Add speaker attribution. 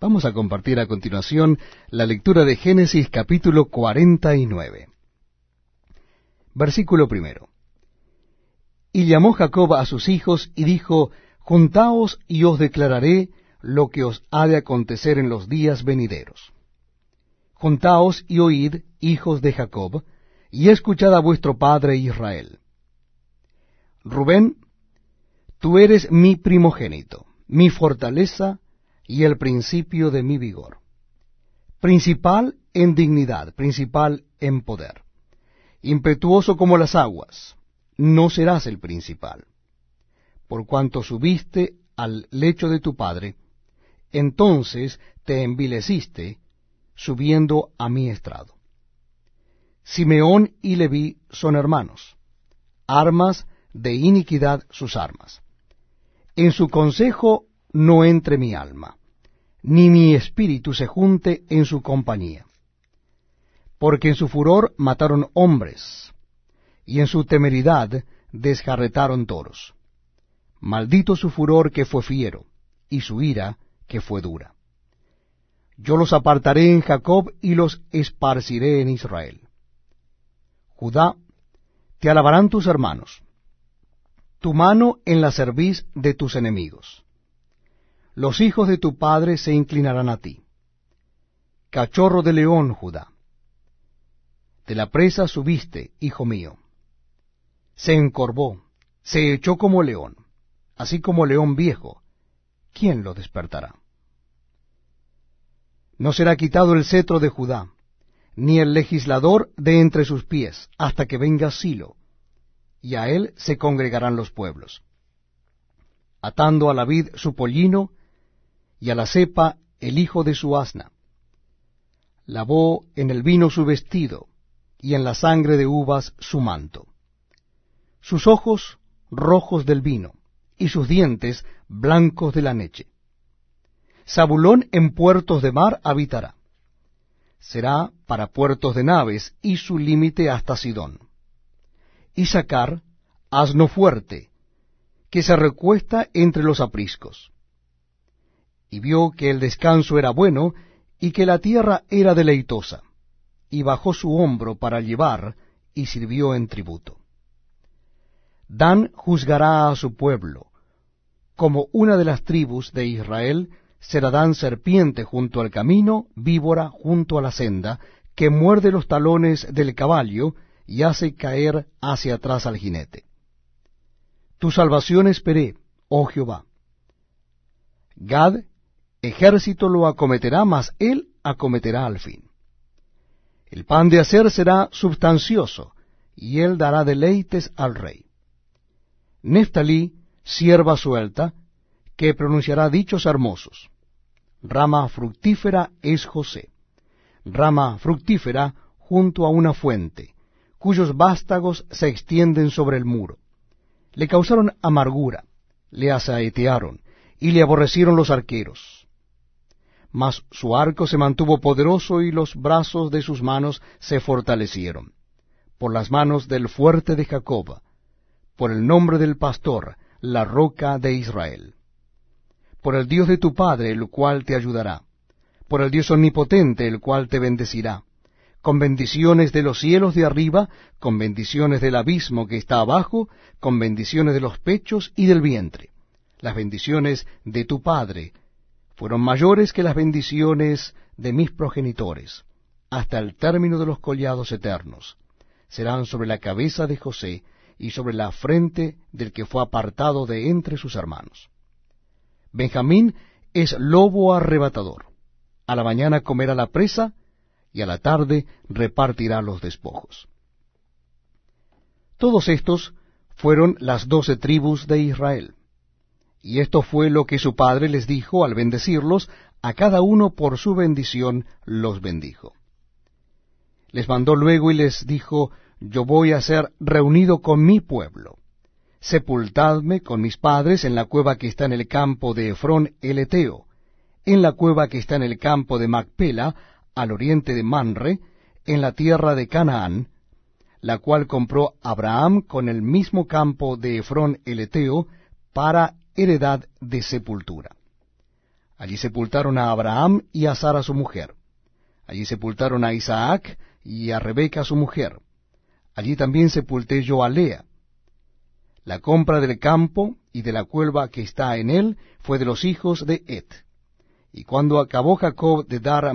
Speaker 1: Vamos a compartir a continuación la lectura de Génesis capítulo 49. Versículo primero. Y llamó Jacob a sus hijos y dijo, Juntaos y os declararé lo que os ha de acontecer en los días venideros. Juntaos y oíd, hijos de Jacob, y escuchad a vuestro padre Israel. Rubén, tú eres mi primogénito, mi fortaleza, y el principio de mi vigor. Principal en dignidad, principal en poder. Impetuoso como las aguas, no serás el principal. Por cuanto subiste al lecho de tu padre, entonces te envileciste subiendo a mi estrado. Simeón y Leví son hermanos, armas de iniquidad sus armas. En su consejo no entre mi alma ni mi espíritu se junte en su compañía. Porque en su furor mataron hombres, y en su temeridad desjarretaron toros. Maldito su furor que fue fiero, y su ira que fue dura. Yo los apartaré en Jacob y los esparciré en Israel. Judá, te alabarán tus hermanos, tu mano en la cerviz de tus enemigos los hijos de tu padre se inclinarán a ti. Cachorro de león, Judá. De la presa subiste, hijo mío. Se encorvó, se echó como león, así como león viejo. ¿Quién lo despertará? No será quitado el cetro de Judá, ni el legislador de entre sus pies, hasta que venga Silo, y a él se congregarán los pueblos. Atando a la vid su pollino, y a la cepa el hijo de su asna. Lavó en el vino su vestido, y en la sangre de uvas su manto. Sus ojos rojos del vino, y sus dientes blancos de la leche. Zabulón en puertos de mar habitará. Será para puertos de naves, y su límite hasta Sidón. Y sacar asno fuerte, que se recuesta entre los apriscos y vio que el descanso era bueno y que la tierra era deleitosa, y bajó su hombro para llevar y sirvió en tributo. Dan juzgará a su pueblo, como una de las tribus de Israel será Dan serpiente junto al camino, víbora junto a la senda, que muerde los talones del caballo y hace caer hacia atrás al jinete. Tu salvación esperé, oh Jehová. Gad ejército lo acometerá, mas él acometerá al fin. El pan de hacer será substancioso, y él dará deleites al rey. Neftalí, sierva suelta, que pronunciará dichos hermosos. Rama fructífera es José, rama fructífera junto a una fuente, cuyos vástagos se extienden sobre el muro. Le causaron amargura, le asaetearon, y le aborrecieron los arqueros mas su arco se mantuvo poderoso y los brazos de sus manos se fortalecieron. Por las manos del fuerte de Jacob, por el nombre del pastor, la roca de Israel. Por el Dios de tu Padre, el cual te ayudará. Por el Dios omnipotente, el cual te bendecirá. Con bendiciones de los cielos de arriba, con bendiciones del abismo que está abajo, con bendiciones de los pechos y del vientre. Las bendiciones de tu Padre, fueron mayores que las bendiciones de mis progenitores, hasta el término de los collados eternos. Serán sobre la cabeza de José y sobre la frente del que fue apartado de entre sus hermanos. Benjamín es lobo arrebatador. A la mañana comerá la presa y a la tarde repartirá los despojos. Todos estos fueron las doce tribus de Israel. Y esto fue lo que su padre les dijo al bendecirlos, a cada uno por su bendición los bendijo. Les mandó luego y les dijo, Yo voy a ser reunido con mi pueblo. Sepultadme con mis padres en la cueva que está en el campo de Efrón el Eteo, en la cueva que está en el campo de Macpela, al oriente de Manre, en la tierra de Canaán, la cual compró Abraham con el mismo campo de Efrón el Eteo, para heredad de sepultura. Allí sepultaron a Abraham y a Sara su mujer. Allí sepultaron a Isaac y a Rebeca su mujer. Allí también sepulté yo a Lea. La compra del campo y de la cuelva que está en él fue de los hijos de Et. Y cuando acabó Jacob de dar